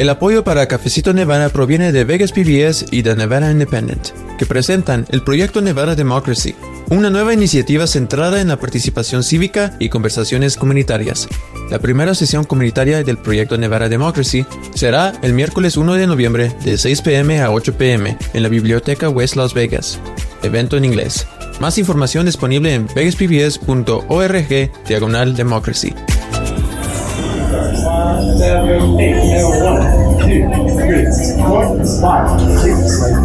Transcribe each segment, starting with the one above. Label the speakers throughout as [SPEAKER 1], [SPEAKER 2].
[SPEAKER 1] El apoyo para Cafecito Nevada proviene de Vegas PBS y de Nevada Independent, que presentan el proyecto Nevada Democracy, una nueva iniciativa centrada en la participación cívica y conversaciones comunitarias. La primera sesión comunitaria del proyecto Nevada Democracy será el miércoles 1 de noviembre de 6 pm a 8 pm en la Biblioteca West Las Vegas. Evento en inglés. Más información disponible en vegaspbs.org diagonal democracy.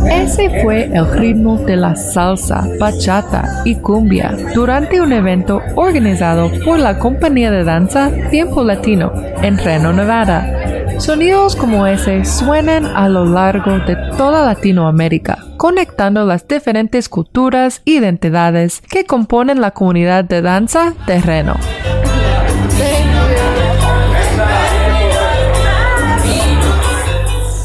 [SPEAKER 2] Ese fue el ritmo de la salsa, bachata y cumbia durante un evento organizado por la compañía de danza Tiempo Latino en Reno, Nevada. Sonidos como ese suenan a lo largo de toda Latinoamérica, conectando las diferentes culturas e identidades que componen la comunidad de danza de Reno.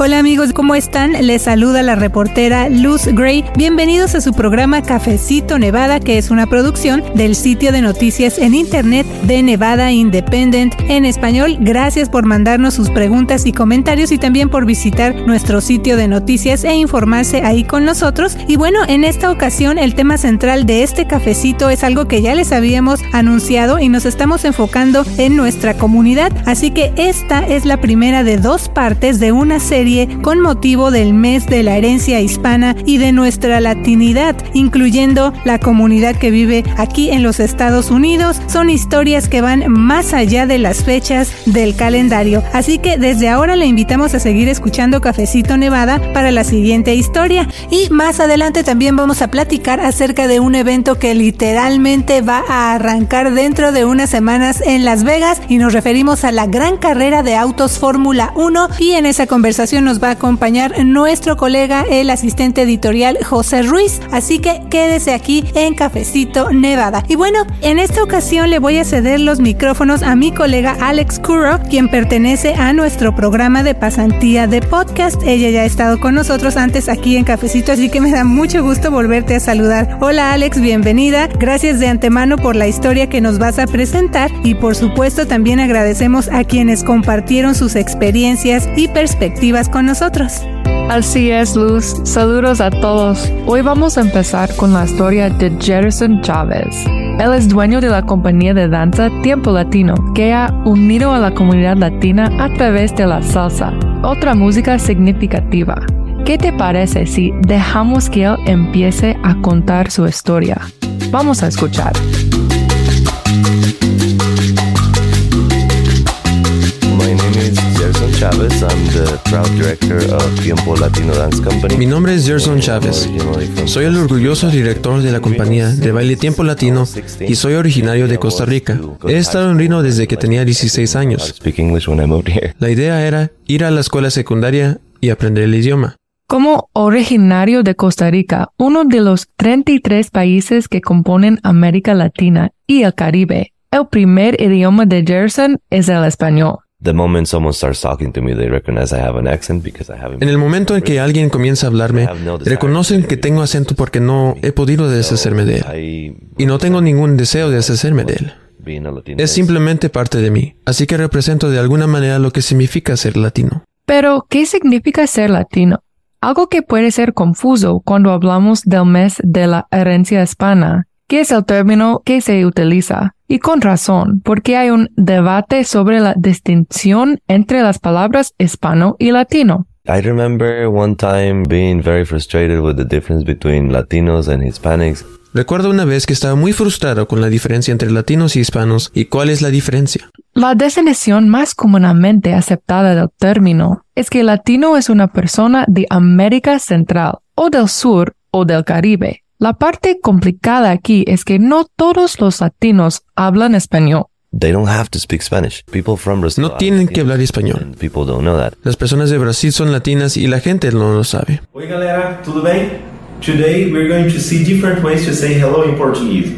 [SPEAKER 3] Hola amigos, ¿cómo están? Les saluda la reportera Luz Gray. Bienvenidos a su programa Cafecito Nevada, que es una producción del sitio de noticias en internet de Nevada Independent en español. Gracias por mandarnos sus preguntas y comentarios y también por visitar nuestro sitio de noticias e informarse ahí con nosotros. Y bueno, en esta ocasión el tema central de este cafecito es algo que ya les habíamos anunciado y nos estamos enfocando en nuestra comunidad. Así que esta es la primera de dos partes de una serie con motivo del mes de la herencia hispana y de nuestra latinidad, incluyendo la comunidad que vive aquí en los Estados Unidos. Son historias que van más allá de las fechas del calendario. Así que desde ahora le invitamos a seguir escuchando Cafecito Nevada para la siguiente historia. Y más adelante también vamos a platicar acerca de un evento que literalmente va a arrancar dentro de unas semanas en Las Vegas y nos referimos a la gran carrera de autos Fórmula 1 y en esa conversación nos va a acompañar nuestro colega, el asistente editorial José Ruiz. Así que quédese aquí en Cafecito Nevada. Y bueno, en esta ocasión le voy a ceder los micrófonos a mi colega Alex Curro, quien pertenece a nuestro programa de pasantía de podcast. Ella ya ha estado con nosotros antes aquí en Cafecito, así que me da mucho gusto volverte a saludar. Hola Alex, bienvenida. Gracias de antemano por la historia que nos vas a presentar y por supuesto también agradecemos a quienes compartieron sus experiencias y perspectivas con nosotros.
[SPEAKER 2] Así es, Luz. Saludos a todos. Hoy vamos a empezar con la historia de Jerison Chávez. Él es dueño de la compañía de danza Tiempo Latino, que ha unido a la comunidad latina a través de la salsa, otra música significativa. ¿Qué te parece si dejamos que él empiece a contar su historia? Vamos a escuchar.
[SPEAKER 1] Mi nombre es Gerson Chávez. Soy el orgulloso director de la compañía de baile Tiempo Latino y soy originario de Costa Rica. He estado en Reno desde que tenía 16 años. La idea era ir a la escuela secundaria y aprender el idioma.
[SPEAKER 2] Como originario de Costa Rica, uno de los 33 países que componen América Latina y el Caribe, el primer idioma de Gerson es el español. En
[SPEAKER 1] el momento en que alguien comienza a hablarme, reconocen que tengo acento porque no he podido deshacerme de él. Y no tengo ningún deseo de deshacerme de él. Es simplemente parte de mí, así que represento de alguna manera lo que significa ser latino.
[SPEAKER 2] Pero, ¿qué significa ser latino? Algo que puede ser confuso cuando hablamos del mes de la herencia hispana, que es el término que se utiliza. Y con razón, porque hay un debate sobre la distinción entre las palabras hispano y latino.
[SPEAKER 4] I remember one time being very frustrated with the difference between Latinos and Hispanics.
[SPEAKER 1] Recuerdo una vez que estaba muy frustrado con la diferencia entre latinos y hispanos y cuál es la diferencia.
[SPEAKER 2] La definición más comúnmente aceptada del término es que latino es una persona de América Central o del Sur o del Caribe la parte complicada aquí es que no todos los latinos hablan español.
[SPEAKER 1] No tienen que hablar español. Las personas de Brasil son latinas y la gente no lo sabe.
[SPEAKER 5] Oi galera, tudo bem? Today we're going to see different ways to say hello in Portuguese.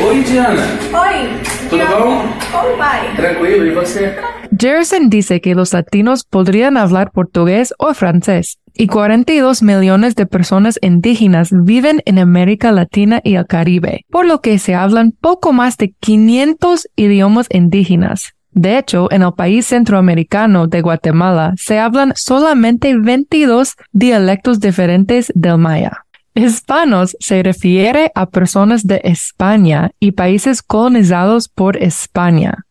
[SPEAKER 6] Oi Diana.
[SPEAKER 7] Oi.
[SPEAKER 6] Tudo bom?
[SPEAKER 7] Como vai?
[SPEAKER 6] Tranquilo, e você?
[SPEAKER 2] Jerson dice que los latinos podrían hablar portugués o francés, y 42 millones de personas indígenas viven en América Latina y el Caribe, por lo que se hablan poco más de 500 idiomas indígenas. De hecho, en el país centroamericano de Guatemala se hablan solamente 22 dialectos diferentes del maya. Hispanos se refiere a personas de España y países colonizados por España.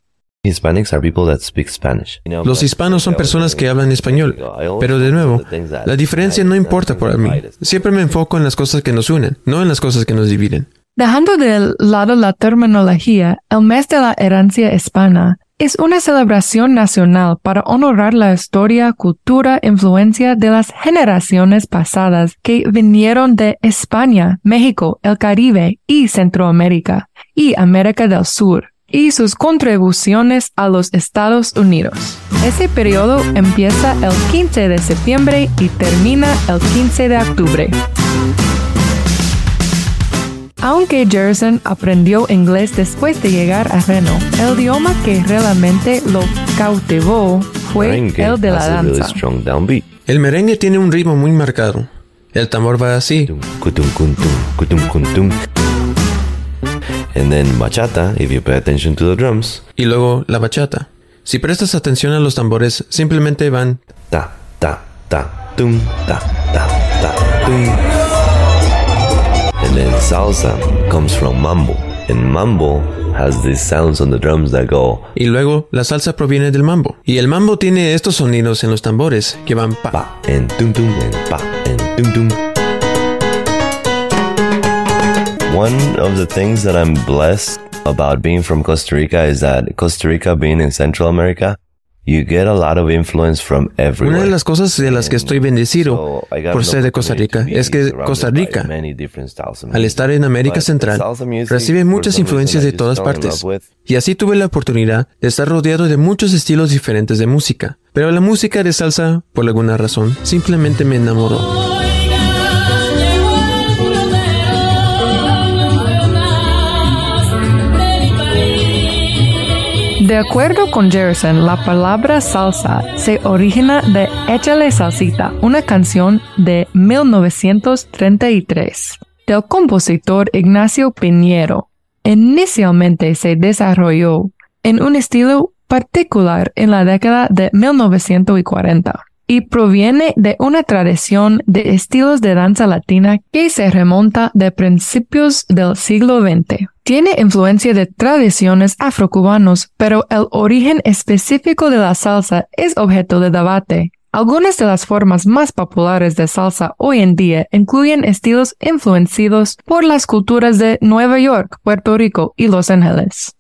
[SPEAKER 1] Los hispanos son personas que hablan español, pero de nuevo, la diferencia no importa para mí. Siempre me enfoco en las cosas que nos unen, no en las cosas que nos dividen.
[SPEAKER 2] Dejando de lado la terminología, el mes de la herencia hispana es una celebración nacional para honrar la historia, cultura, influencia de las generaciones pasadas que vinieron de España, México, el Caribe y Centroamérica y América del Sur y sus contribuciones a los Estados Unidos. Ese periodo empieza el 15 de septiembre y termina el 15 de octubre. Aunque Jerson aprendió inglés después de llegar a Reno, el idioma que realmente lo cautivó fue
[SPEAKER 4] Merengue
[SPEAKER 2] el de la
[SPEAKER 4] really
[SPEAKER 2] danza.
[SPEAKER 4] strong downbeat.
[SPEAKER 1] El merengue tiene un ritmo muy marcado. El tambor va así.
[SPEAKER 4] And then bachata, if you pay attention to the drums,
[SPEAKER 1] Y luego la bachata. Si prestas atención a los tambores, simplemente van
[SPEAKER 4] ta, ta, ta, tum, ta, ta, ta, tum. And then salsa comes from mambo. And mambo has these sounds on the drums that go
[SPEAKER 1] y luego la salsa proviene del mambo. Y el mambo tiene estos sonidos en los tambores que van pa.
[SPEAKER 4] pa and tum tum and pa and tum tum. One of the things that I'm blessed about being from Costa Rica is that Costa Rica being in Central America, you get a lot of influence from everywhere.
[SPEAKER 1] Una de las cosas de las que estoy bendecido por ser de Costa Rica es que Costa Rica, al estar en América Central, recibe muchas influencias de todas partes. Y así tuve la oportunidad de estar rodeado de muchos estilos diferentes de música. Pero la música de salsa, por alguna razón, simplemente me enamoró.
[SPEAKER 2] De acuerdo con Jerson, la palabra salsa se origina de Échale Salsita, una canción de 1933 del compositor Ignacio Piñero. Inicialmente se desarrolló en un estilo particular en la década de 1940 y proviene de una tradición de estilos de danza latina que se remonta de principios del siglo XX. Tiene influencia de tradiciones afrocubanos, pero el origen específico de la salsa es objeto de debate. Algunas de las formas más populares de salsa hoy en día incluyen estilos influenciados por las culturas de Nueva York, Puerto Rico y Los Ángeles.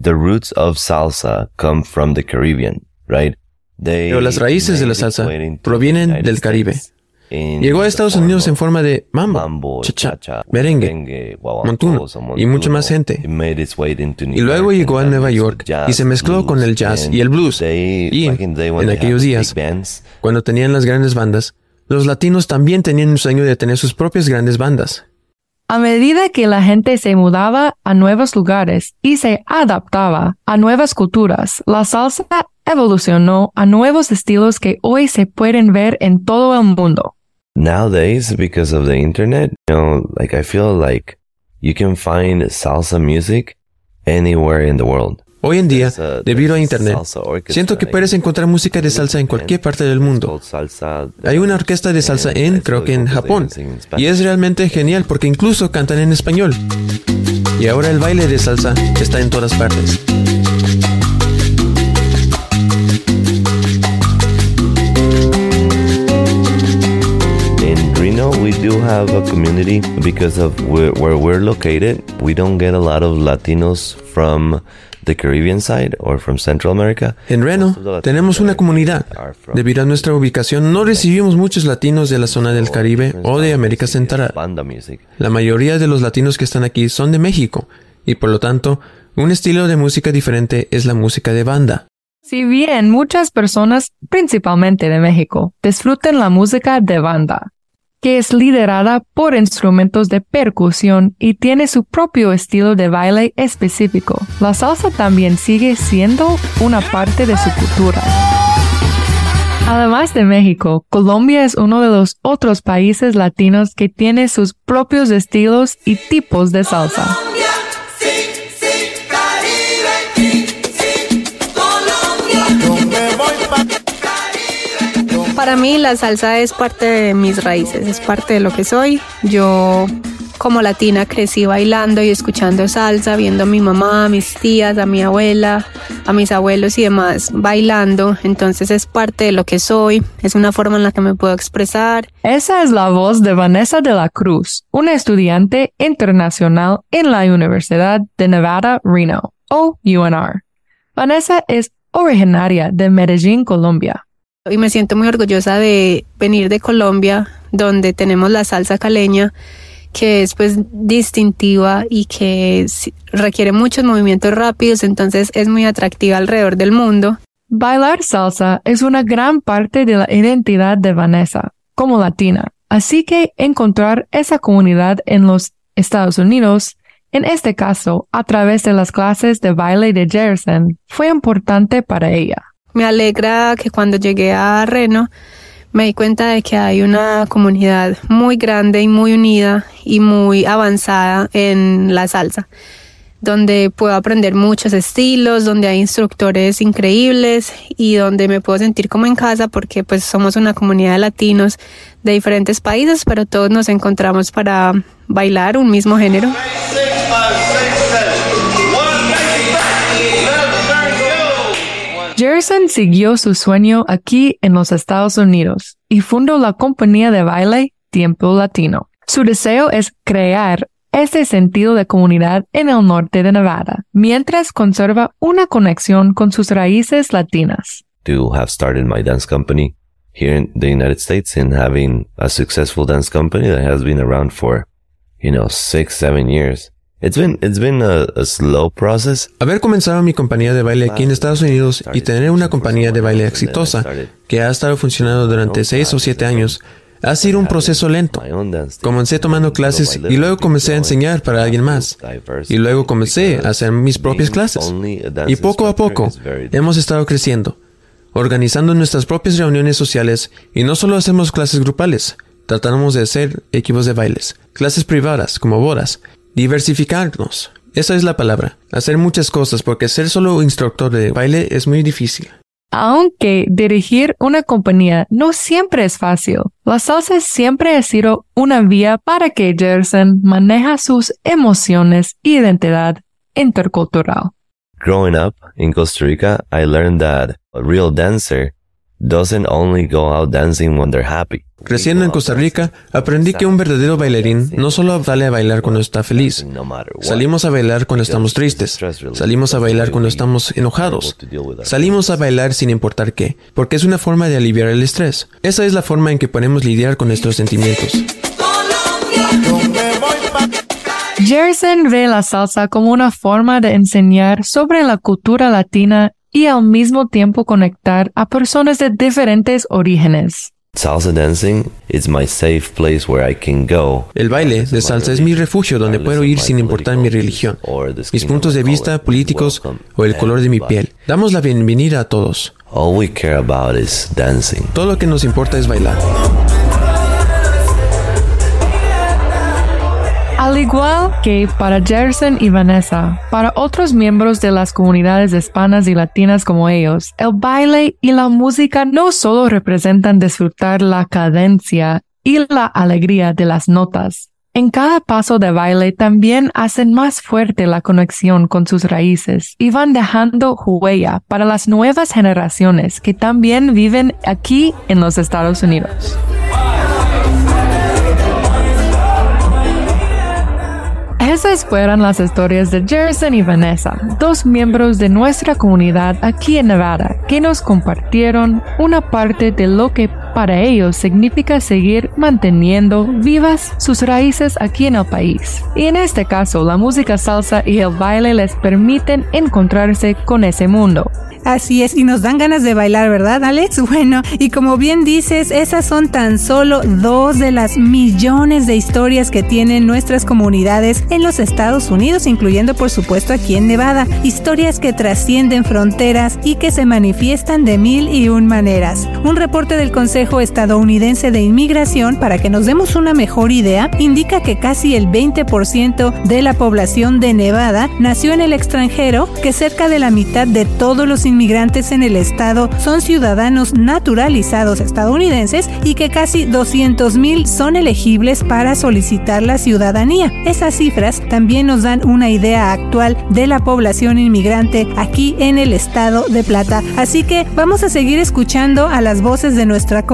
[SPEAKER 4] The roots of salsa come from the Caribbean, right? They
[SPEAKER 1] Pero las raíces de la salsa provienen del Caribe. Llegó a Estados Unidos en forma de mambo,
[SPEAKER 4] mambo,
[SPEAKER 1] cha-cha, merengue, montuno y mucha más gente.
[SPEAKER 4] It made its way into New
[SPEAKER 1] Y luego
[SPEAKER 4] York
[SPEAKER 1] llegó a Nueva York y se mezcló con el jazz y el blues. Y en aquellos días, cuando tenían las grandes bandas, los latinos también tenían un sueño de tener sus propias grandes bandas.
[SPEAKER 2] A medida que la gente se mudaba a nuevos lugares y se adaptaba a nuevas culturas, la salsa evolucionó a nuevos estilos que hoy se pueden ver en todo el mundo.
[SPEAKER 4] nowadays because of the internet, you know, like I feel like you can find salsa music anywhere in the world.
[SPEAKER 1] Hoy en día, debido a Internet, siento que puedes encontrar música de salsa en cualquier parte del mundo. Hay una orquesta de salsa
[SPEAKER 4] And
[SPEAKER 1] en,
[SPEAKER 4] it's
[SPEAKER 1] creo
[SPEAKER 4] really
[SPEAKER 1] que en Japón, y es realmente genial porque incluso cantan en español. Y ahora el baile de salsa está en todas partes.
[SPEAKER 4] Reno, we do have a community because of where, where we're located. We don't get a lot of Latinos from the Caribbean side or from Central America.
[SPEAKER 1] En Reno tenemos una comunidad. Debido a nuestra ubicación no recibimos muchos latinos de la zona del Caribe o de América Central. La mayoría de los latinos que están aquí son de México y por lo tanto un estilo de música diferente es la música de banda.
[SPEAKER 2] Si bien muchas personas, principalmente de México, disfrutan la música de banda, que es liderada por instrumentos de percusión y tiene su propio estilo de baile específico, la salsa también sigue siendo una parte de su cultura. Además de México, Colombia es uno de los otros países latinos que tiene sus propios estilos y tipos de salsa.
[SPEAKER 7] Para mí la salsa es parte de mis raíces, es parte de lo que soy. Yo como latina crecí bailando y escuchando salsa, viendo a mi mamá, a mis tías, a mi abuela, a mis abuelos y demás bailando. Entonces es parte de lo que soy, es una forma en la que me puedo expresar.
[SPEAKER 2] Esa es la voz de Vanessa de la Cruz, una estudiante internacional en la Universidad de Nevada, Reno, o UNR. Vanessa es originaria de Medellín, Colombia.
[SPEAKER 7] Y me siento muy orgullosa de venir de Colombia, donde tenemos la salsa caleña que es pues distintiva y que requiere muchos movimientos rápidos, entonces es muy atractiva alrededor del mundo.
[SPEAKER 2] Bailar salsa es una gran parte de la identidad de Vanessa como latina, así que encontrar esa comunidad en los Estados Unidos, en este caso a través de las clases de baile de Jerson, fue importante para ella.
[SPEAKER 7] Me alegra que cuando llegué a Reno me di cuenta de que hay una comunidad muy grande y muy unida y muy avanzada en la salsa, donde puedo aprender muchos estilos, donde hay instructores increíbles y donde me puedo sentir como en casa porque pues somos una comunidad de latinos de diferentes países, pero todos nos encontramos para bailar un mismo género.
[SPEAKER 2] Jerson siguió su sueño aquí en los Estados Unidos y fundó la compañía de baile Tiempo Latino. Su deseo es crear ese sentido de comunidad en el norte de Nevada, mientras conserva una conexión con sus raíces latinas.
[SPEAKER 4] To have started my dance company here in the United States and having a successful dance company that has been around for, you know, six, seven years. It's been, it's been a, a, slow process.
[SPEAKER 1] Haber comenzado mi compañía de baile aquí en Estados Unidos y tener una compañía de baile exitosa que ha estado funcionando durante seis o siete años ha sido un proceso lento. Comencé tomando clases y luego comencé a enseñar para alguien más. Y luego comencé a hacer mis propias clases. Y poco a poco hemos estado creciendo, organizando nuestras propias reuniones sociales y no solo hacemos clases grupales, tratamos de hacer equipos de bailes, clases privadas como bodas Diversificarnos. Esa es la palabra. Hacer muchas cosas porque ser solo instructor de baile es muy difícil.
[SPEAKER 2] Aunque dirigir una compañía no siempre es fácil, la salsa siempre ha sido una vía para que Jerson maneja sus emociones y identidad intercultural.
[SPEAKER 4] Growing up in Costa Rica, I learned that a real dancer doesn't only go out dancing when they're happy.
[SPEAKER 1] Creciendo en Costa Rica, aprendí que un verdadero bailarín no solo sale a bailar cuando está feliz. Salimos a bailar cuando estamos tristes. Salimos a bailar cuando estamos enojados. Salimos a bailar sin importar qué, porque es una forma de aliviar el estrés. Esa es la forma en que podemos lidiar con nuestros sentimientos.
[SPEAKER 2] Jerson ve la salsa como una forma de enseñar sobre la cultura latina y al mismo tiempo conectar a personas de diferentes orígenes.
[SPEAKER 4] Salsa dancing is my safe place where I can go.
[SPEAKER 1] El baile de salsa es mi refugio donde puedo ir sin importar mi religión, mis puntos de vista políticos o el color de mi piel. Damos la bienvenida a todos.
[SPEAKER 4] All we care about is dancing.
[SPEAKER 1] Todo lo que nos importa es bailar.
[SPEAKER 2] Al igual que para Jerson y Vanessa, para otros miembros de las comunidades hispanas y latinas como ellos, el baile y la música no solo representan disfrutar la cadencia y la alegría de las notas. En cada paso de baile también hacen más fuerte la conexión con sus raíces y van dejando huella para las nuevas generaciones que también viven aquí en los Estados Unidos. Esas fueron las historias de Jerson y Vanessa, dos miembros de nuestra comunidad aquí en Nevada, que nos compartieron una parte de lo que para ellos significa seguir manteniendo vivas sus raíces aquí en el país. Y en este caso, la música salsa y el baile les permiten encontrarse con ese mundo.
[SPEAKER 3] Así es, y nos dan ganas de bailar, ¿verdad, Alex? Bueno, y como bien dices, esas son tan solo dos de las millones de historias que tienen nuestras comunidades en los Estados Unidos, incluyendo por supuesto aquí en Nevada. Historias que trascienden fronteras y que se manifiestan de mil y un maneras. Un reporte del Consejo Consejo Estadounidense de Inmigración, para que nos demos una mejor idea, indica que casi el 20% de la población de Nevada nació en el extranjero, que cerca de la mitad de todos los inmigrantes en el estado son ciudadanos naturalizados estadounidenses y que casi 200 mil son elegibles para solicitar la ciudadanía. Esas cifras también nos dan una idea actual de la población inmigrante aquí en el estado de Plata. Así que vamos a seguir escuchando a las voces de nuestra comunidad,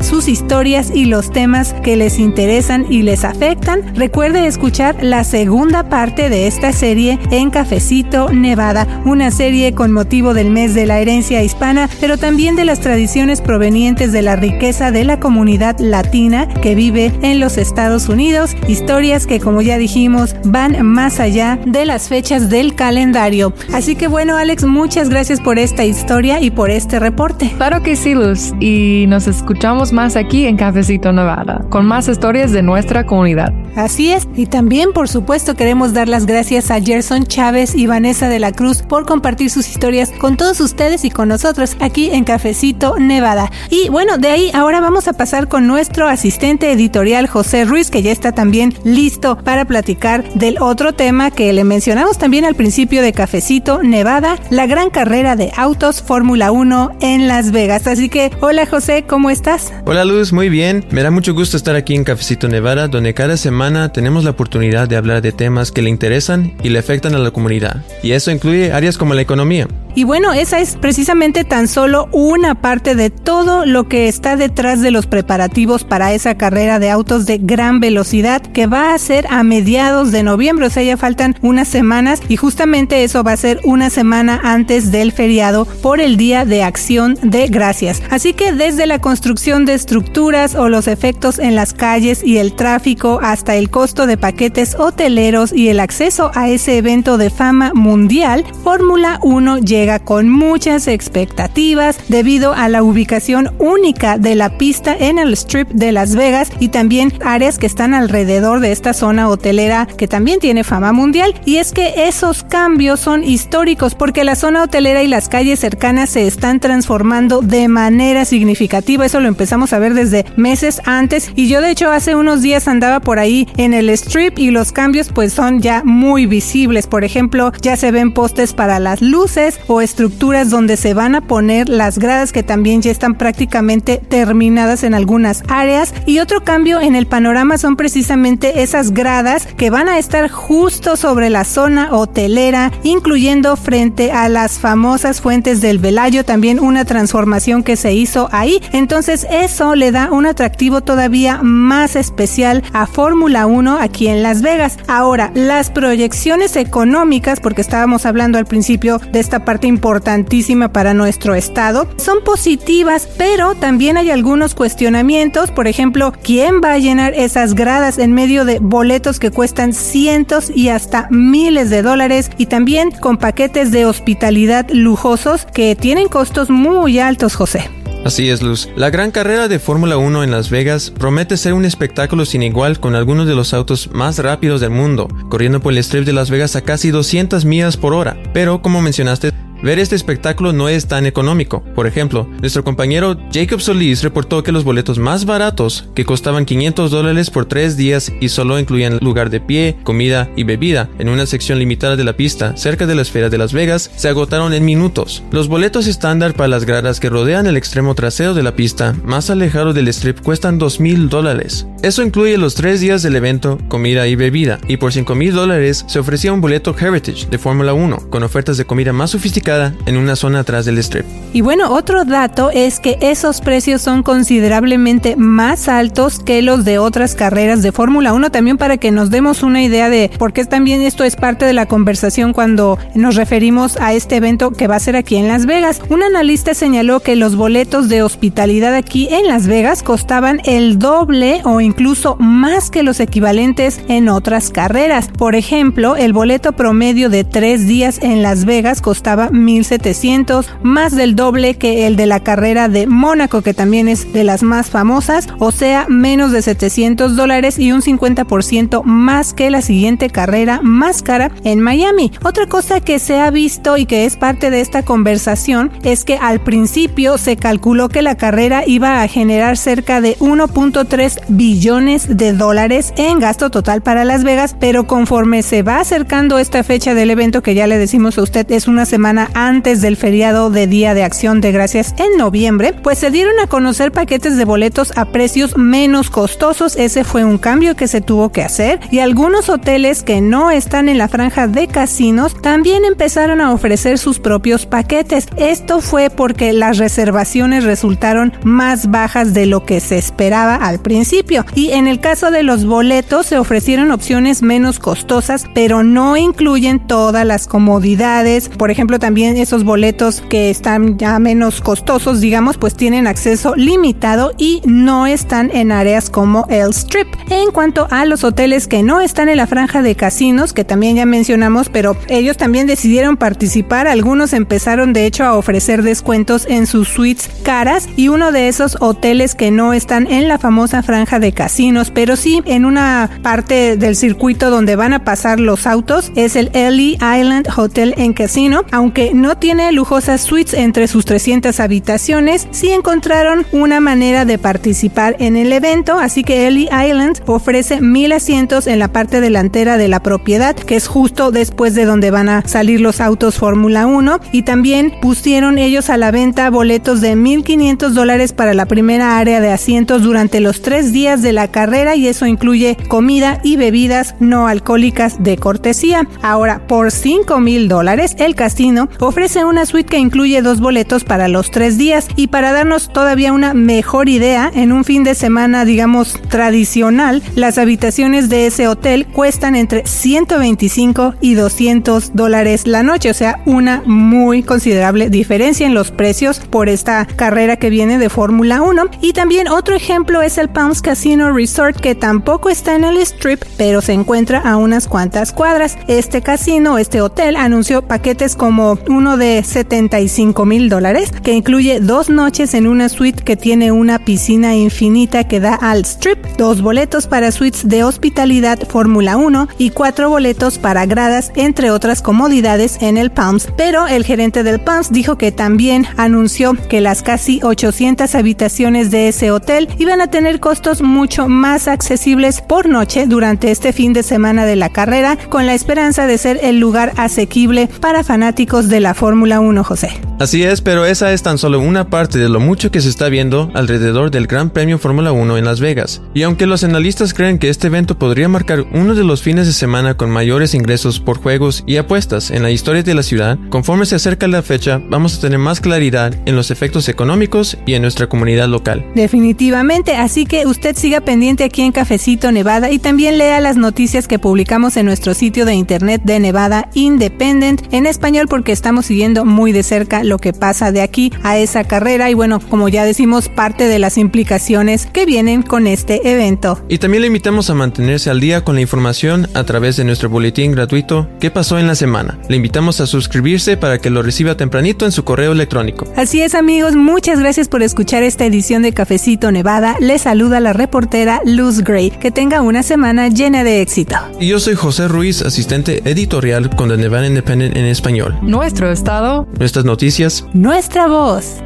[SPEAKER 3] sus historias y los temas que les interesan y les afectan. Recuerde escuchar la segunda parte de esta serie en Cafecito Nevada, una serie con motivo del mes de la herencia hispana, pero también de las tradiciones provenientes de la riqueza de la comunidad latina que vive en los Estados Unidos, historias que como ya dijimos van más allá de las fechas del calendario. Así que bueno Alex, muchas gracias por esta historia y por este reporte.
[SPEAKER 2] Claro que sí Luz, y nos escuchamos más aquí en Cafecito Nevada, con más historias de nuestra comunidad.
[SPEAKER 3] Así es, y también por supuesto queremos dar las gracias a Gerson Chávez y Vanessa de la Cruz por compartir sus historias con todos ustedes y con nosotros aquí en Cafecito Nevada. Y bueno, de ahí ahora vamos a pasar con nuestro asistente editorial José Ruiz, que ya está también listo para platicar del otro tema que le mencionamos también al principio de Cafecito Nevada, la gran carrera de autos Fórmula 1 en Las Vegas. Así que, hola José, ¿cómo estás?
[SPEAKER 1] Hola Luz, muy bien. Me da mucho gusto estar aquí en Cafecito Nevada, donde cada semana tenemos la oportunidad de hablar de temas que le interesan y le afectan a la comunidad. Y eso incluye áreas como la economía,
[SPEAKER 3] y bueno, esa es precisamente tan solo una parte de todo lo que está detrás de los preparativos para esa carrera de autos de gran velocidad que va a ser a mediados de noviembre, o sea, ya faltan unas semanas y justamente eso va a ser una semana antes del feriado por el Día de Acción de Gracias. Así que desde la construcción de estructuras o los efectos en las calles y el tráfico hasta el costo de paquetes hoteleros y el acceso a ese evento de fama mundial, Fórmula 1 llega llega con muchas expectativas debido a la ubicación única de la pista en el Strip de Las Vegas y también áreas que están alrededor de esta zona hotelera que también tiene fama mundial. Y es que esos cambios son históricos porque la zona hotelera y las calles cercanas se están transformando de manera significativa. Eso lo empezamos a ver desde meses antes y yo de hecho hace unos días andaba por ahí en el Strip y los cambios pues son ya muy visibles. Por ejemplo, ya se ven postes para las luces estructuras donde se van a poner las gradas que también ya están prácticamente terminadas en algunas áreas. Y otro cambio en el panorama son precisamente esas gradas que van a estar justo sobre la zona hotelera, incluyendo frente a las famosas fuentes del Velayo, también una transformación que se hizo ahí. Entonces eso le da un atractivo todavía más especial a Fórmula 1 aquí en Las Vegas. Ahora, las proyecciones económicas, porque estábamos hablando al principio de esta parte importantísima para nuestro estado, son positivas, pero también hay algunos cuestionamientos, por ejemplo, ¿quién va a llenar esas gradas en medio de boletos que cuestan cientos y hasta miles de dólares y también con paquetes de hospitalidad lujosos que tienen costos muy altos, José?
[SPEAKER 1] Así es, Luz. La gran carrera de Fórmula 1 en Las Vegas promete ser un espectáculo sin igual con algunos de los autos más rápidos del mundo, corriendo por el Strip de Las Vegas a casi 200 millas por hora. Pero, como mencionaste, Ver este espectáculo no es tan económico. Por ejemplo, nuestro compañero Jacob Solis reportó que los boletos más baratos, que costaban 500 dólares por tres días y solo incluían lugar de pie, comida y bebida en una sección limitada de la pista cerca de la esfera de Las Vegas, se agotaron en minutos. Los boletos estándar para las gradas que rodean el extremo trasero de la pista, más alejado del strip, cuestan 2.000 dólares. Eso incluye los tres días del evento, comida y bebida, y por 5.000 dólares se ofrecía un boleto Heritage de Fórmula 1, con ofertas de comida más sofisticadas en una zona atrás del strip.
[SPEAKER 3] Y bueno, otro dato es que esos precios son considerablemente más altos que los de otras carreras de Fórmula 1, también para que nos demos una idea de por qué también esto es parte de la conversación cuando nos referimos a este evento que va a ser aquí en Las Vegas. Un analista señaló que los boletos de hospitalidad aquí en Las Vegas costaban el doble o incluso más que los equivalentes en otras carreras. Por ejemplo, el boleto promedio de tres días en Las Vegas costaba 1700, más del doble que el de la carrera de Mónaco, que también es de las más famosas, o sea, menos de 700 dólares y un 50% más que la siguiente carrera más cara en Miami. Otra cosa que se ha visto y que es parte de esta conversación es que al principio se calculó que la carrera iba a generar cerca de 1.3 billones de dólares en gasto total para Las Vegas, pero conforme se va acercando esta fecha del evento que ya le decimos a usted es una semana antes del feriado de Día de Acción de Gracias en noviembre, pues se dieron a conocer paquetes de boletos a precios menos costosos. Ese fue un cambio que se tuvo que hacer y algunos hoteles que no están en la franja de casinos también empezaron a ofrecer sus propios paquetes. Esto fue porque las reservaciones resultaron más bajas de lo que se esperaba al principio y en el caso de los boletos se ofrecieron opciones menos costosas pero no incluyen todas las comodidades. Por ejemplo, también esos boletos que están ya menos costosos, digamos, pues tienen acceso limitado y no están en áreas como el Strip. En cuanto a los hoteles que no están en la franja de casinos, que también ya mencionamos, pero ellos también decidieron participar, algunos empezaron de hecho a ofrecer descuentos en sus suites caras y uno de esos hoteles que no están en la famosa franja de casinos, pero sí en una parte del circuito donde van a pasar los autos es el Ellie Island Hotel en Casino. Aunque no tiene lujosas suites entre sus 300 habitaciones, sí encontraron una manera de participar en el evento, así que Ellie Island ofrece mil asientos en la parte delantera de la propiedad, que es justo después de donde van a salir los autos Fórmula 1, y también pusieron ellos a la venta boletos de 1.500 dólares para la primera área de asientos durante los tres días de la carrera y eso incluye comida y bebidas no alcohólicas de cortesía. Ahora, por 5 mil dólares, el casino ofrece una suite que incluye dos boletos para los tres días y para darnos todavía una mejor idea, en un fin de semana, digamos, tradicional, las habitaciones de ese hotel cuestan entre 125 y 200 dólares la noche, o sea, una muy considerable diferencia en los precios por esta carrera que viene de Fórmula 1. Y también otro ejemplo es el Palms Casino Resort, que tampoco está en el strip, pero se encuentra a unas cuantas cuadras. Este casino, este hotel, anunció paquetes como uno de 75 mil dólares, que incluye dos noches en una suite que tiene una piscina infinita que da al strip, dos boletos para suites de hospitalidad Fórmula 1 y cuatro boletos para gradas, entre otras comodidades en el Palms. Pero el gerente del Palms dijo que también anunció que las casi 800 habitaciones de ese hotel iban a tener costos mucho más accesibles por noche durante este fin de semana de la carrera, con la esperanza de ser el lugar asequible para fanáticos de la Fórmula 1, José.
[SPEAKER 1] Así es, pero esa es tan solo una parte de lo mucho que se está viendo alrededor del Gran Premio Fórmula 1 en Las Vegas. Y aunque los analistas creen que este evento podría marcar uno de los fines de semana con mayores ingresos por juegos y apuestas en la historia de la ciudad, conforme se acerca la fecha vamos a tener más claridad en los efectos económicos y en nuestra comunidad local.
[SPEAKER 3] Definitivamente, así que usted siga pendiente aquí en Cafecito Nevada y también lea las noticias que publicamos en nuestro sitio de internet de Nevada Independent en español porque estamos siguiendo muy de cerca lo que pasa de aquí a esa carrera y bueno, como ya decimos, parte de las implicaciones que vienen con este evento.
[SPEAKER 1] Y también le invitamos a mantenerse al día con la información a través de nuestro boletín gratuito ¿Qué pasó en la semana? Le invitamos a suscribirse para que lo reciba tempranito en su correo electrónico.
[SPEAKER 3] Así es amigos, muchas gracias por escuchar esta edición de Cafecito Nevada. Les saluda la reportera Luz Gray. Que tenga una semana llena de éxito.
[SPEAKER 1] Y yo soy José Ruiz, asistente editorial con The Nevada Independent en español.
[SPEAKER 2] Nuestro estado.
[SPEAKER 1] Nuestras noticias.
[SPEAKER 3] Nuestra voz.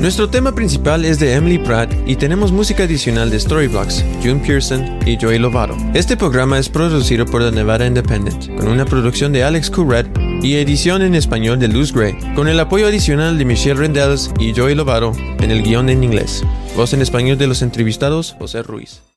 [SPEAKER 1] Nuestro tema principal es de Emily Pratt y tenemos música adicional de Storyblocks, June Pearson y Joey Lovato. Este programa es producido por The Nevada Independent, con una producción de Alex Couret y edición en español de Luz Gray, con el apoyo adicional de Michelle Rendells y Joey Lovato en el guion en inglés. Voz en español de los entrevistados, José Ruiz.